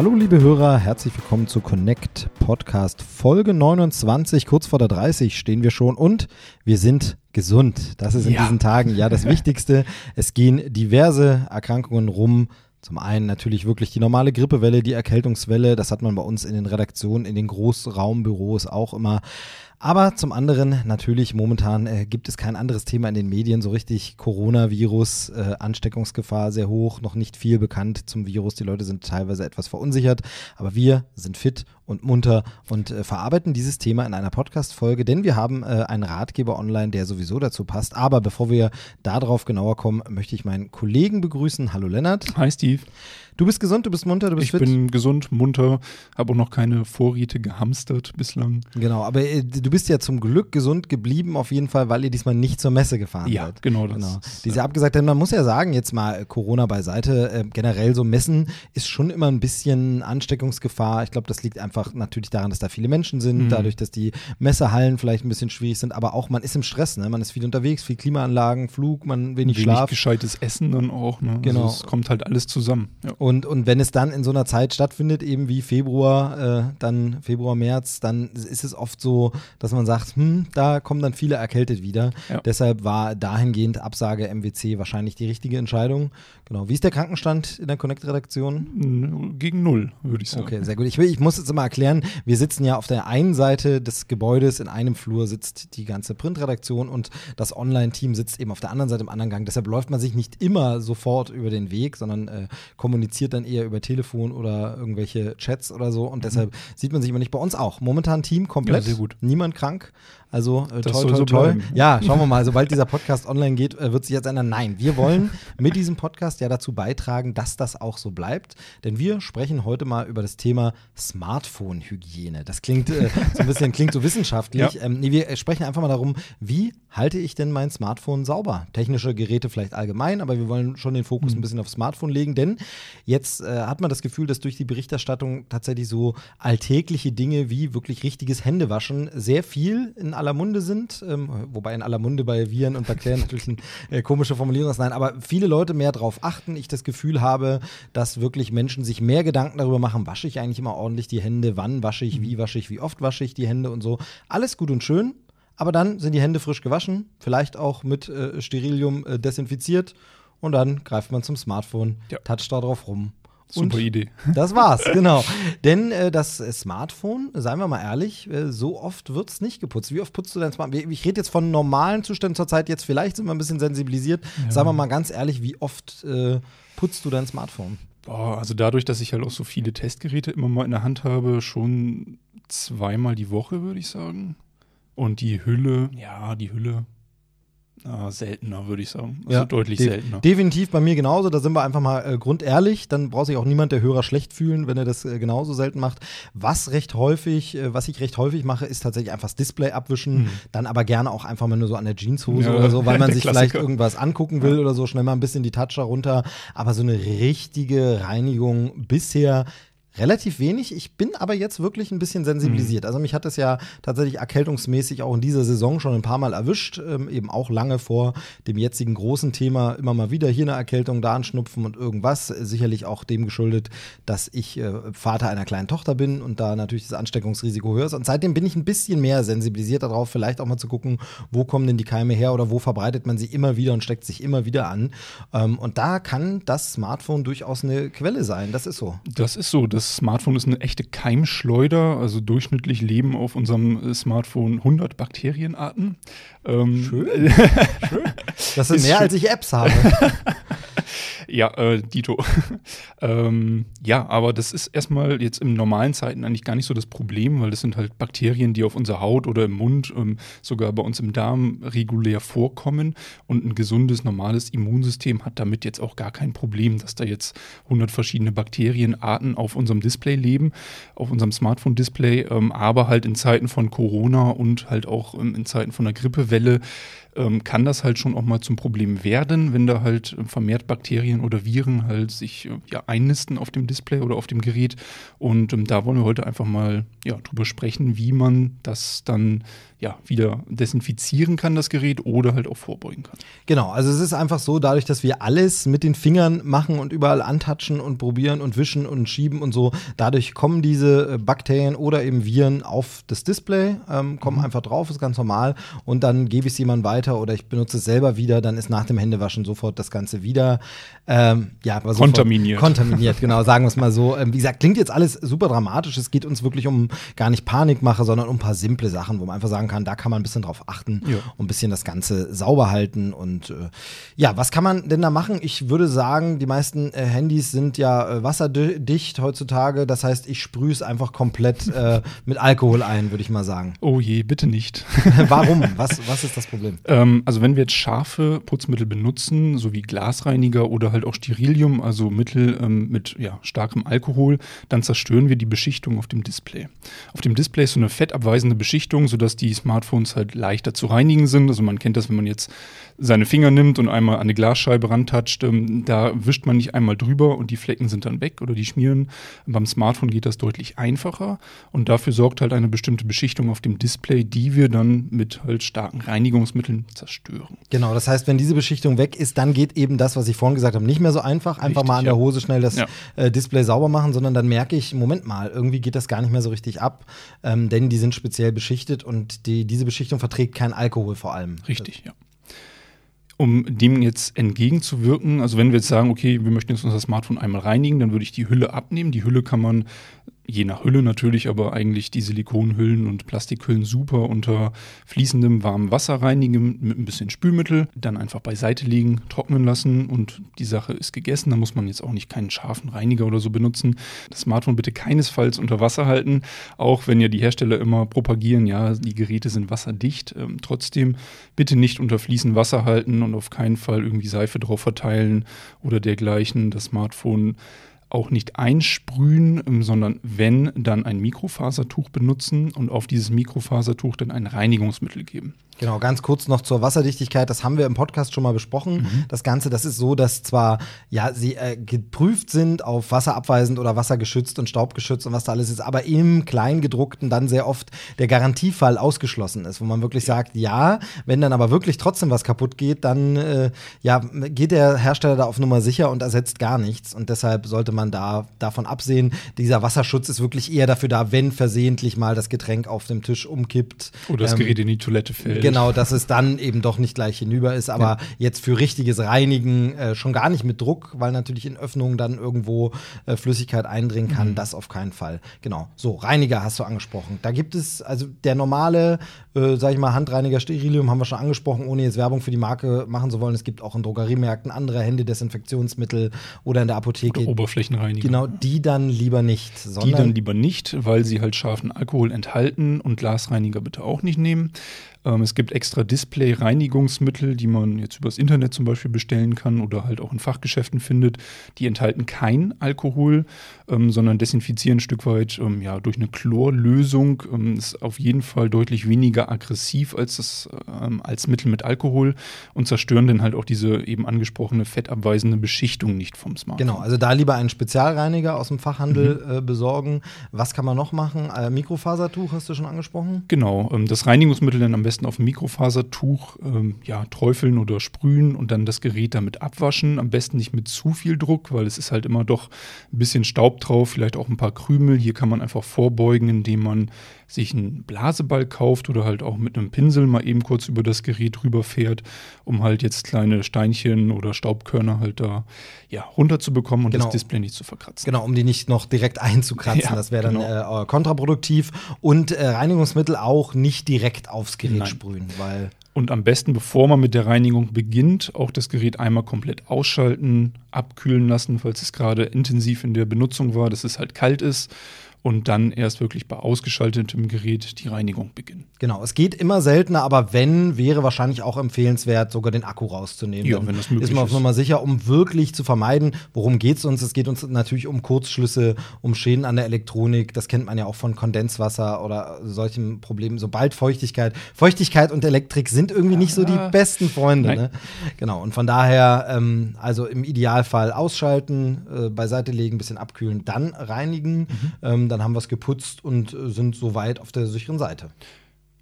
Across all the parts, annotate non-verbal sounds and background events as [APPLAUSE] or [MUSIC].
Hallo liebe Hörer, herzlich willkommen zu Connect Podcast Folge 29. Kurz vor der 30 stehen wir schon und wir sind gesund. Das ist in Ja. diesen Tagen ja das [LAUGHS] Wichtigste. Es gehen diverse Erkrankungen rum. Zum einen natürlich wirklich die normale Grippewelle, die Erkältungswelle. Das hat man bei uns in den Redaktionen, in den Großraumbüros auch immer. Aber zum anderen natürlich momentan äh, gibt es kein anderes Thema in den Medien so richtig. Coronavirus, äh, Ansteckungsgefahr sehr hoch, noch nicht viel bekannt zum Virus. Die Leute sind teilweise etwas verunsichert, aber wir sind fit und munter und äh, verarbeiten dieses Thema in einer Podcast-Folge, denn wir haben äh, einen Ratgeber online, der sowieso dazu passt. Aber bevor wir darauf genauer kommen, möchte ich meinen Kollegen begrüßen. Hallo Lennart. Hi Steve, Du bist gesund, du bist munter, du bist ich fit. bin gesund, munter, habe auch noch keine Vorräte gehamstert bislang. Genau, aber äh, du bist ja zum Glück gesund geblieben, auf jeden Fall, weil ihr diesmal nicht zur Messe gefahren Ja, seid. genau das. Genau. ist, Diese abgesagt, denn man muss ja sagen, jetzt mal äh, Corona beiseite, äh, generell so Messen ist schon immer ein bisschen Ansteckungsgefahr. Ich glaube, das liegt einfach natürlich daran, dass da viele Menschen sind, Mhm. dadurch, dass die Messehallen vielleicht ein bisschen schwierig sind, aber auch man ist im Stress, ne? Man ist viel unterwegs, viel Klimaanlagen, Flug, man wenig wenig Schlaf. gescheites Essen dann auch. Ne? Genau. Also es kommt halt alles zusammen. Ja. Und, und wenn es dann in so einer Zeit stattfindet, eben wie Februar, äh, dann Februar, März, dann ist es oft so, dass man sagt, hm, da kommen dann viele erkältet wieder. Ja. Deshalb war dahingehend Absage MWC wahrscheinlich die richtige Entscheidung. Genau. Wie ist der Krankenstand in der Connect-Redaktion? Gegen null, würde ich sagen. Okay, sehr gut. Ich, will, ich muss jetzt mal erklären, wir sitzen ja auf der einen Seite des Gebäudes, in einem Flur sitzt die ganze Printredaktion und das Online-Team sitzt eben auf der anderen Seite im anderen Gang. Deshalb läuft man sich nicht immer sofort über den Weg, sondern äh, kommuniziert dann eher über Telefon oder irgendwelche Chats oder so und deshalb sieht man sich immer nicht bei uns auch. Momentan Team komplett, Ja, sehr gut. niemand krank. Also äh, soll toll, so toll. bleiben. Ja, schauen wir mal. Sobald dieser Podcast online geht, äh, wird sich jetzt ändern. Nein, wir wollen mit diesem Podcast ja dazu beitragen, dass das auch so bleibt. Denn wir sprechen heute mal über das Thema Smartphone-Hygiene. Das klingt äh, so ein bisschen, klingt so wissenschaftlich. Ja. Ähm, nee, wir äh, sprechen einfach mal darum, wie halte ich denn mein Smartphone sauber? Technische Geräte vielleicht allgemein, aber wir wollen schon den Fokus ein bisschen aufs Smartphone legen, denn jetzt äh, hat man das Gefühl, dass durch die Berichterstattung tatsächlich so alltägliche Dinge wie wirklich richtiges Händewaschen sehr viel in aller Munde sind. Ähm, wobei in aller Munde bei Viren und Bakterien [LAUGHS] natürlich eine äh, komische Formulierung ist. Nein, aber viele Leute mehr darauf achten. Ich das Gefühl habe, dass wirklich Menschen sich mehr Gedanken darüber machen, wasche ich eigentlich immer ordentlich die Hände, wann wasche ich, wie wasche ich, wie oft wasche ich die Hände und so. Alles gut und schön. Aber dann sind die Hände frisch gewaschen, vielleicht auch mit äh, Sterilium äh, desinfiziert und dann greift man zum Smartphone, Ja. toucht da drauf rum. Super und Idee. [LAUGHS] das war's, genau. Denn äh, das äh, Smartphone, seien wir mal ehrlich, äh, so oft wird's nicht geputzt. Wie oft putzt du dein Smartphone? Ich rede jetzt von normalen Zuständen zur Zeit, jetzt vielleicht sind wir ein bisschen sensibilisiert. Sagen wir mal ganz ehrlich, wie oft äh, putzt du dein Smartphone? Boah, also dadurch, dass ich halt auch so viele Testgeräte immer mal in der Hand habe, schon zweimal die Woche, würde ich sagen. Und die Hülle, ja, die Hülle, ah, seltener, würde ich sagen. Also deutlich de- seltener. Definitiv bei mir genauso. Da sind wir einfach mal äh, grundehrlich. Dann braucht sich auch niemand der Hörer schlecht fühlen, wenn er das äh, genauso selten macht. Was recht häufig, äh, was ich recht häufig mache, ist tatsächlich einfach das Display abwischen. Dann aber gerne auch einfach mal nur so an der Jeanshose Ja, oder so, weil [LAUGHS] man sich Klassiker. vielleicht irgendwas angucken will oder so. Schnell mal ein bisschen die Toucher runter. Aber so eine richtige Reinigung bisher Relativ wenig. Ich bin aber jetzt wirklich ein bisschen sensibilisiert. Also mich hat es ja tatsächlich erkältungsmäßig auch in dieser Saison schon ein paar Mal erwischt. Ähm, eben auch lange vor dem jetzigen großen Thema immer mal wieder hier eine Erkältung, da ein Schnupfen und irgendwas. Sicherlich auch dem geschuldet, dass ich äh, Vater einer kleinen Tochter bin und da natürlich das Ansteckungsrisiko höher ist. Und seitdem bin ich ein bisschen mehr sensibilisiert darauf, vielleicht auch mal zu gucken, wo kommen denn die Keime her oder wo verbreitet man sie immer wieder und steckt sich immer wieder an. Ähm, und da kann das Smartphone durchaus eine Quelle sein. Das ist so. Das ist so. Das Smartphone ist eine echte Keimschleuder. Also durchschnittlich leben auf unserem äh, Smartphone 100 Bakterienarten. Ähm, [LAUGHS] Schön. Das sind Ist mehr, schön. als ich Apps habe. [LAUGHS] Ja, äh, Dito. [LAUGHS] ähm, ja, aber das ist erstmal jetzt in normalen Zeiten eigentlich gar nicht so das Problem, weil das sind halt Bakterien, die auf unserer Haut oder im Mund, ähm, sogar bei uns im Darm regulär vorkommen. Und ein gesundes, normales Immunsystem hat damit jetzt auch gar kein Problem, dass da jetzt 100 verschiedene Bakterienarten auf unserem Display leben, auf unserem Smartphone-Display. Ähm, aber halt in Zeiten von Corona und halt auch ähm, in Zeiten von der Grippewelle ähm, kann das halt schon auch mal zum Problem werden, wenn da halt vermehrt Bakterien oder Viren halt sich äh, ja, einnisten auf dem Display oder auf dem Gerät. Und ähm, da wollen wir heute einfach mal ja, drüber sprechen, wie man das dann ja, wieder desinfizieren kann, das Gerät, oder halt auch vorbeugen kann. Genau, also es ist einfach so, dadurch, dass wir alles mit den Fingern machen und überall antatschen und probieren und wischen und schieben und so, dadurch kommen diese äh, Bakterien oder eben Viren auf das Display, ähm, kommen mhm. einfach drauf, ist ganz normal und dann gebe ich es jemandem weiter oder ich benutze es selber wieder, dann ist nach dem Händewaschen sofort das Ganze wieder ähm, ja, kontaminiert. Kontaminiert, [LAUGHS] genau, sagen wir es mal so. Ähm, wie gesagt, klingt jetzt alles super dramatisch, es geht uns wirklich um gar nicht Panikmache, sondern um ein paar simple Sachen, wo man einfach sagen kann, da kann man ein bisschen drauf achten ja. und ein bisschen das Ganze sauber halten. Und äh, ja, was kann man denn da machen? Ich würde sagen, die meisten äh, Handys sind ja äh, wasserdicht heutzutage. Das heißt, ich sprühe es einfach komplett äh, [LAUGHS] mit Alkohol ein, würde ich mal sagen. Oh je, bitte nicht. [LAUGHS] Warum? Was, was ist das Problem? Ähm, also wenn wir jetzt scharfe Putzmittel benutzen, so wie Glasreiniger oder halt auch Sterilium, also Mittel ähm, mit ja, starkem Alkohol, dann zerstören wir die Beschichtung auf dem Display. Auf dem Display ist so eine fettabweisende Beschichtung, sodass die Smartphones halt leichter zu reinigen sind. Also man kennt das, wenn man jetzt seine Finger nimmt und einmal an eine Glasscheibe rantatscht, ähm, da wischt man nicht einmal drüber und die Flecken sind dann weg oder die schmieren. Beim Smartphone geht das deutlich einfacher und dafür sorgt halt eine bestimmte Beschichtung auf dem Display, die wir dann mit halt starken Reinigungsmitteln zerstören. Genau, das heißt, wenn diese Beschichtung weg ist, dann geht eben das, was ich vorhin gesagt habe, nicht mehr so einfach. Einfach richtig, mal an der Hose schnell das ja. äh, Display sauber machen, sondern dann merke ich, Moment mal, irgendwie geht das gar nicht mehr so richtig ab, ähm, denn die sind speziell beschichtet und die, diese Beschichtung verträgt keinen Alkohol vor allem. Richtig, ja um dem jetzt entgegenzuwirken, also wenn wir jetzt sagen, okay, wir möchten jetzt unser Smartphone einmal reinigen, dann würde ich die Hülle abnehmen. Die Hülle kann man je nach Hülle natürlich, aber eigentlich die Silikonhüllen und Plastikhüllen super unter fließendem warmem Wasser reinigen mit ein bisschen Spülmittel, dann einfach beiseite legen, trocknen lassen und die Sache ist gegessen. Da muss man jetzt auch nicht keinen scharfen Reiniger oder so benutzen. Das Smartphone bitte keinesfalls unter Wasser halten, auch wenn ja die Hersteller immer propagieren, ja, die Geräte sind wasserdicht. Ähm, trotzdem bitte nicht unter fließendem Wasser halten und auf keinen Fall irgendwie Seife drauf verteilen oder dergleichen. Das Smartphone auch nicht einsprühen, ähm, sondern wenn, dann ein Mikrofasertuch benutzen und auf dieses Mikrofasertuch dann ein Reinigungsmittel geben. Genau, ganz kurz noch zur Wasserdichtigkeit. Das haben wir im Podcast schon mal besprochen. Mhm. Das Ganze, das ist so, dass zwar ja sie äh, geprüft sind auf wasserabweisend oder wassergeschützt und staubgeschützt und was da alles ist, aber im Kleingedruckten dann sehr oft der Garantiefall ausgeschlossen ist, wo man wirklich sagt, ja, wenn dann aber wirklich trotzdem was kaputt geht, dann äh, ja geht der Hersteller da auf Nummer sicher und ersetzt gar nichts und deshalb sollte man da davon absehen. Dieser Wasserschutz ist wirklich eher dafür da, wenn versehentlich mal das Getränk auf dem Tisch umkippt oder das ähm, Gerät in die Toilette fällt. Genau, dass es dann eben doch nicht gleich hinüber ist. Aber ja. jetzt für richtiges Reinigen äh, schon gar nicht mit Druck, weil natürlich in Öffnungen dann irgendwo äh, Flüssigkeit eindringen kann. Mhm. Das auf keinen Fall. Genau. So, Reiniger hast du angesprochen. Da gibt es, also der normale, äh, sag ich mal, Handreiniger Sterilium haben wir schon angesprochen, ohne jetzt Werbung für die Marke machen zu wollen. Es gibt auch in Drogeriemärkten andere Händedesinfektionsmittel oder in der Apotheke. Oder Oberflächenreiniger. Genau, die dann lieber nicht. die dann lieber nicht, weil sie halt scharfen Alkohol enthalten und Glasreiniger bitte auch nicht nehmen. Ähm, es gibt extra Display-Reinigungsmittel, die man jetzt übers Internet zum Beispiel bestellen kann oder halt auch in Fachgeschäften findet. Die enthalten kein Alkohol, ähm, sondern desinfizieren ein Stück weit ähm, ja, durch eine Chlorlösung. Ähm, ist auf jeden Fall deutlich weniger aggressiv als das ähm, als Mittel mit Alkohol und zerstören dann halt auch diese eben angesprochene fettabweisende Beschichtung nicht vom Smartphone. Genau, also da lieber einen Spezialreiniger aus dem Fachhandel mhm. äh, besorgen. Was kann man noch machen? Äh, Mikrofasertuch hast du schon angesprochen? Genau, ähm, das Reinigungsmittel dann am besten besten auf ein Mikrofasertuch ähm, ja, träufeln oder sprühen und dann das Gerät damit abwaschen. Am besten nicht mit zu viel Druck, weil es ist halt immer doch ein bisschen Staub drauf, vielleicht auch ein paar Krümel. Hier kann man einfach vorbeugen, indem man sich einen Blaseball kauft oder halt auch mit einem Pinsel mal eben kurz über das Gerät rüberfährt, um halt jetzt kleine Steinchen oder Staubkörner halt da ja, runterzubekommen und genau. das Display nicht zu verkratzen. Genau, um die nicht noch direkt einzukratzen. Ja, das wäre dann genau. äh, kontraproduktiv. Und äh, Reinigungsmittel auch nicht direkt aufs Gerät Nein. sprühen, weil. Und am besten, bevor man mit der Reinigung beginnt, auch das Gerät einmal komplett ausschalten, abkühlen lassen, falls es gerade intensiv in der Benutzung war, dass es halt kalt ist und dann erst wirklich bei ausgeschaltetem Gerät die Reinigung beginnen. Genau, es geht immer seltener, aber wenn, wäre wahrscheinlich auch empfehlenswert, sogar den Akku rauszunehmen. Ja, wenn das möglich ist man auf. Nummer sicher, um wirklich zu vermeiden, worum geht es uns? Es geht uns natürlich um Kurzschlüsse, um Schäden an der Elektronik. Das kennt man ja auch von Kondenswasser oder solchen Problemen. Sobald Feuchtigkeit, Feuchtigkeit und Elektrik sind irgendwie nicht so die besten Freunde. Ne? Genau, und von daher, ähm, also im Idealfall ausschalten, äh, beiseite legen, bisschen abkühlen, dann reinigen. Mhm. Ähm, dann haben wir es geputzt und äh, sind soweit auf der sicheren Seite.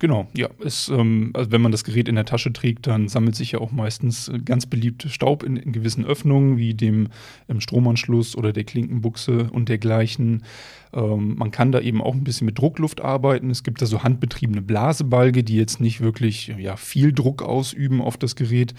Genau, ja. Es, ähm, also wenn man das Gerät in der Tasche trägt, dann sammelt sich ja auch meistens äh, ganz beliebt Staub in, in gewissen Öffnungen, wie dem ähm, Stromanschluss oder der Klinkenbuchse und dergleichen. Ähm, man kann da eben auch ein bisschen mit Druckluft arbeiten. Es gibt da so handbetriebene Blasebalge, die jetzt nicht wirklich ja, viel Druck ausüben auf das Gerät.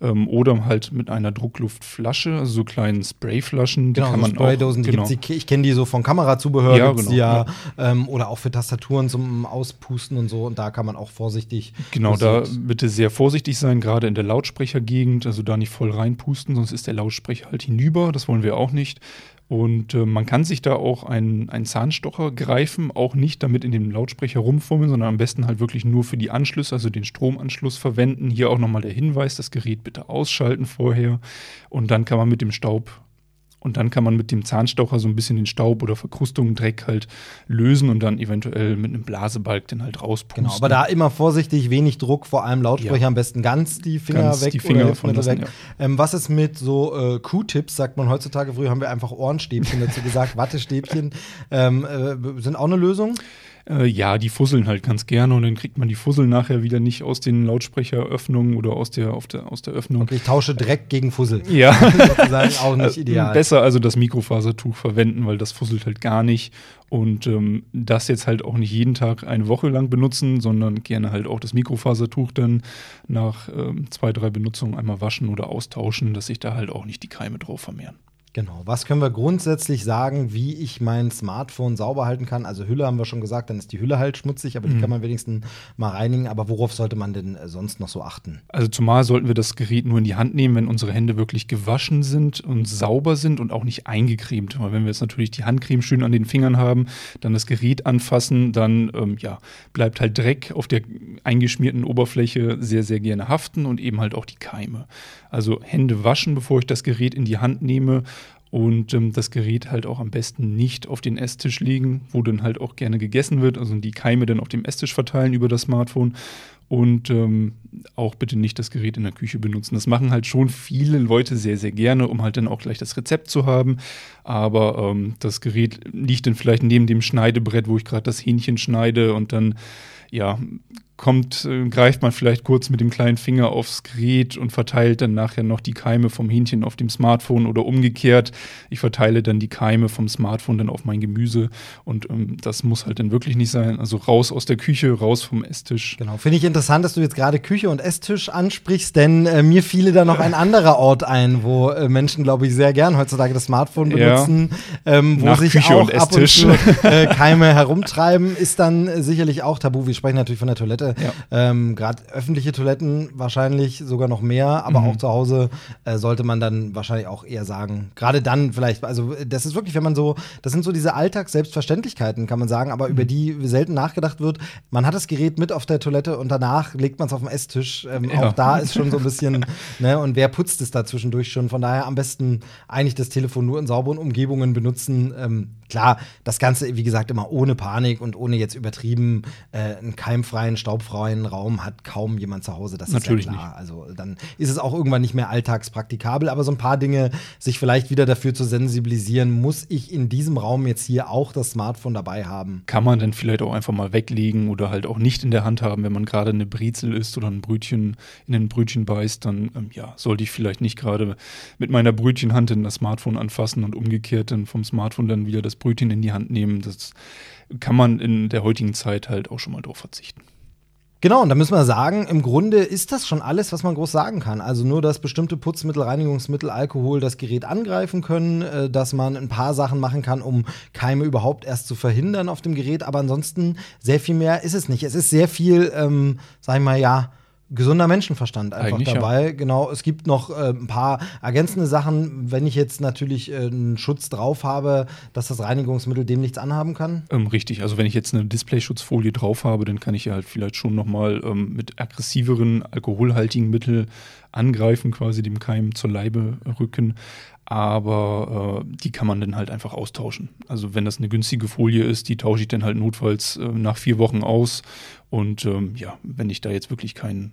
Ähm, oder halt mit einer Druckluftflasche, also so kleinen Sprayflaschen. Die Genau, kann so man Spraydosen, auch, die genau. gibt's, die, ich kenne die so von Kamerazubehör, Ja, gibt's genau, die ja, Ähm, oder auch für Tastaturen zum Auspusten und so. Und da kann man auch vorsichtig. Genau, da bitte sehr vorsichtig sein, gerade in der Lautsprechergegend, also da nicht voll reinpusten, sonst ist der Lautsprecher halt hinüber, das wollen wir auch nicht. Und äh, man kann sich da auch einen, einen Zahnstocher greifen, auch nicht damit in dem Lautsprecher rumfummeln, sondern am besten halt wirklich nur für die Anschlüsse, also den Stromanschluss verwenden. Hier auch nochmal der Hinweis, das Gerät bitte ausschalten vorher und dann kann man mit dem Staub und dann kann man mit dem Zahnstocher so ein bisschen den Staub oder Verkrustungen, Dreck halt lösen und dann eventuell mit einem Blasebalg den halt rauspusten. Genau, aber da immer vorsichtig, wenig Druck, vor allem Lautsprecher, Ja. am besten ganz die Finger Ganz weg die Finger oder von lassen, weg. Ähm, was ist mit so äh, Q-Tips, sagt man heutzutage, früher haben wir einfach Ohrenstäbchen dazu gesagt, [LAUGHS] Wattestäbchen, ähm, äh, sind auch eine Lösung. Äh, ja, die fusseln halt ganz gerne und dann kriegt man die Fussel nachher wieder nicht aus den Lautsprecheröffnungen oder aus der, auf der, aus der Öffnung. Okay, ich tausche Dreck gegen Fussel. Ja. [LAUGHS] Sozusagen auch nicht Äh, ideal. Besser also das Mikrofasertuch verwenden, weil das fusselt halt gar nicht. Und ähm, das jetzt halt auch nicht jeden Tag eine Woche lang benutzen, sondern gerne halt auch das Mikrofasertuch dann nach ähm, zwei, drei Benutzungen einmal waschen oder austauschen, dass sich da halt auch nicht die Keime drauf vermehren. Genau. Was können wir grundsätzlich sagen, wie ich mein Smartphone sauber halten kann? Also Hülle haben wir schon gesagt, dann ist die Hülle halt schmutzig, aber die Mhm. kann man wenigstens mal reinigen. Aber worauf sollte man denn äh, sonst noch so achten? Also zumal sollten wir das Gerät nur in die Hand nehmen, wenn unsere Hände wirklich gewaschen sind und sauber sind und auch nicht eingecremt. Weil wenn wir jetzt natürlich die Handcreme schön an den Fingern haben, dann das Gerät anfassen, dann ähm, ja, bleibt halt Dreck auf der eingeschmierten Oberfläche sehr, sehr gerne haften und eben halt auch die Keime. Also Hände waschen, bevor ich das Gerät in die Hand nehme und ähm, das Gerät halt auch am besten nicht auf den Esstisch legen, wo dann halt auch gerne gegessen wird, also die Keime dann auf dem Esstisch verteilen über das Smartphone und ähm, auch bitte nicht das Gerät in der Küche benutzen. Das machen halt schon viele Leute sehr, sehr gerne, um halt dann auch gleich das Rezept zu haben. Aber ähm, das Gerät liegt dann vielleicht neben dem Schneidebrett, wo ich gerade das Hähnchen schneide und dann, ja, kommt, äh, greift man vielleicht kurz mit dem kleinen Finger aufs Gerät und verteilt dann nachher noch die Keime vom Hähnchen auf dem Smartphone oder umgekehrt. Ich verteile dann die Keime vom Smartphone dann auf mein Gemüse und ähm, das muss halt dann wirklich nicht sein. Also raus aus der Küche, raus vom Esstisch. Genau. Finde ich interessant, dass du jetzt gerade Küche und Esstisch ansprichst, denn äh, mir fiele da noch ein anderer Ort ein, wo äh, Menschen, glaube ich, sehr gern heutzutage das Smartphone Ja. benutzen, ähm, wo Nach sich Küche auch und ab und zu äh, Keime herumtreiben, ist dann äh, sicherlich auch tabu. Wir sprechen natürlich von der Toilette. Ja. Ähm, Gerade öffentliche Toiletten wahrscheinlich sogar noch mehr, aber Mhm. auch zu Hause äh, sollte man dann wahrscheinlich auch eher sagen. Gerade dann vielleicht, also äh, das ist wirklich, wenn man so, das sind so diese Alltags-Selbstverständlichkeiten, kann man sagen, aber Mhm. über die selten nachgedacht wird. Man hat das Gerät mit auf der Toilette und danach legt man es auf den Esstisch. Ähm, Ja. Auch da ist schon so ein bisschen, [LAUGHS] ne, und wer putzt es da zwischendurch schon? Von daher am besten eigentlich das Telefon nur in sauberen Umgebungen benutzen. Ähm, klar, das Ganze, wie gesagt, immer ohne Panik und ohne jetzt übertrieben äh, einen keimfreien, staubfreien Raum hat kaum jemand zu Hause. Das Natürlich ist ja klar. Also dann ist es auch irgendwann nicht mehr alltagspraktikabel, aber so ein paar Dinge, sich vielleicht wieder dafür zu sensibilisieren, muss ich in diesem Raum jetzt hier auch das Smartphone dabei haben. kann man dann vielleicht auch einfach mal weglegen oder halt auch nicht in der Hand haben, wenn man gerade eine Brezel isst oder ein Brötchen in ein Brötchen beißt, dann ähm, ja, sollte ich vielleicht nicht gerade mit meiner Brötchenhand in das Smartphone anfassen und umgekehrt dann vom Smartphone dann wieder das Brötchen in die Hand nehmen. Das kann man in der heutigen Zeit halt auch schon mal drauf verzichten. Genau, und da müssen wir sagen, im Grunde ist das schon alles, was man groß sagen kann. Also nur, dass bestimmte Putzmittel, Reinigungsmittel, Alkohol das Gerät angreifen können, äh, dass man ein paar Sachen machen kann, um Keime überhaupt erst zu verhindern auf dem Gerät. Aber ansonsten sehr viel mehr ist es nicht. Es ist sehr viel, ähm, sag ich mal, ja, gesunder Menschenverstand einfach Eigentlich, dabei. Ja. Genau, es gibt noch äh, ein paar ergänzende Sachen, wenn ich jetzt natürlich äh, einen Schutz drauf habe, dass das Reinigungsmittel dem nichts anhaben kann. Ähm, richtig, also wenn ich jetzt eine Displayschutzfolie drauf habe, dann kann ich ja halt vielleicht schon nochmal ähm, mit aggressiveren, alkoholhaltigen Mitteln angreifen, quasi dem Keim zur Leibe rücken aber äh, die kann man dann halt einfach austauschen. Also wenn das eine günstige Folie ist, die tausche ich dann halt notfalls äh, nach vier Wochen aus. Und ähm, ja, wenn ich da jetzt wirklich kein,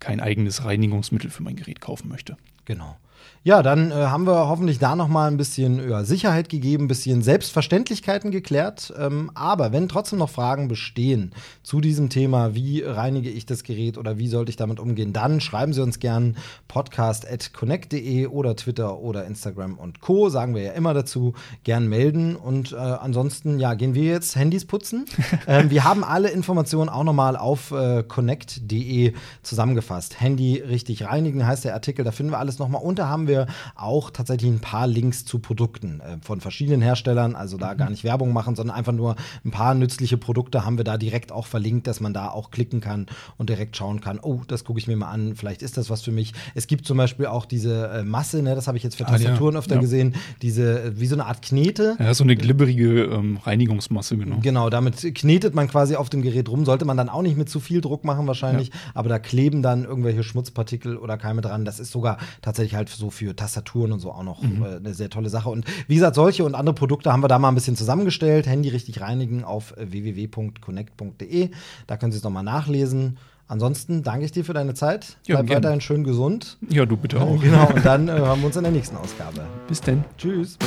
kein eigenes Reinigungsmittel für mein Gerät kaufen möchte. Genau. Ja, dann äh, haben wir hoffentlich da noch mal ein bisschen ja, Sicherheit gegeben, ein bisschen Selbstverständlichkeiten geklärt. Ähm, aber wenn trotzdem noch Fragen bestehen zu diesem Thema, wie reinige ich das Gerät oder wie sollte ich damit umgehen, dann schreiben Sie uns gern podcast.connect.de oder Twitter oder Instagram und Co. Sagen wir ja immer dazu. Gern melden. Und äh, ansonsten, ja, gehen wir jetzt Handys putzen. [LAUGHS] ähm, wir haben alle Informationen auch noch mal auf äh, connect.de zusammengefasst. Handy richtig reinigen heißt der Artikel. Da finden wir alles noch mal unter. Haben wir auch tatsächlich ein paar Links zu Produkten äh, von verschiedenen Herstellern, also da mhm. gar nicht Werbung machen, sondern einfach nur ein paar nützliche Produkte haben wir da direkt auch verlinkt, dass man da auch klicken kann und direkt schauen kann, oh, das gucke ich mir mal an, vielleicht ist das was für mich. Es gibt zum Beispiel auch diese äh, Masse, ne, das habe ich jetzt für Tastaturen ah, ja. öfter ja. gesehen, diese, äh, wie so eine Art Knete. Ja, so eine glibberige ähm, Reinigungsmasse, genau. Genau, damit knetet man quasi auf dem Gerät rum, sollte man dann auch nicht mit zu viel Druck machen wahrscheinlich, ja. aber da kleben dann irgendwelche Schmutzpartikel oder Keime dran. Das ist sogar tatsächlich halt so für Tastaturen und so auch noch mhm. äh, eine sehr tolle Sache. Und wie gesagt, solche und andere Produkte haben wir da mal ein bisschen zusammengestellt. Handy richtig reinigen auf www.connect.de. Da können Sie es nochmal nachlesen. Ansonsten danke ich dir für deine Zeit. Ja, Bleib gern. weiterhin schön gesund. Ja, du bitte auch. [LAUGHS] Genau, und dann äh, hören wir uns in der nächsten Ausgabe. Bis denn. Tschüss.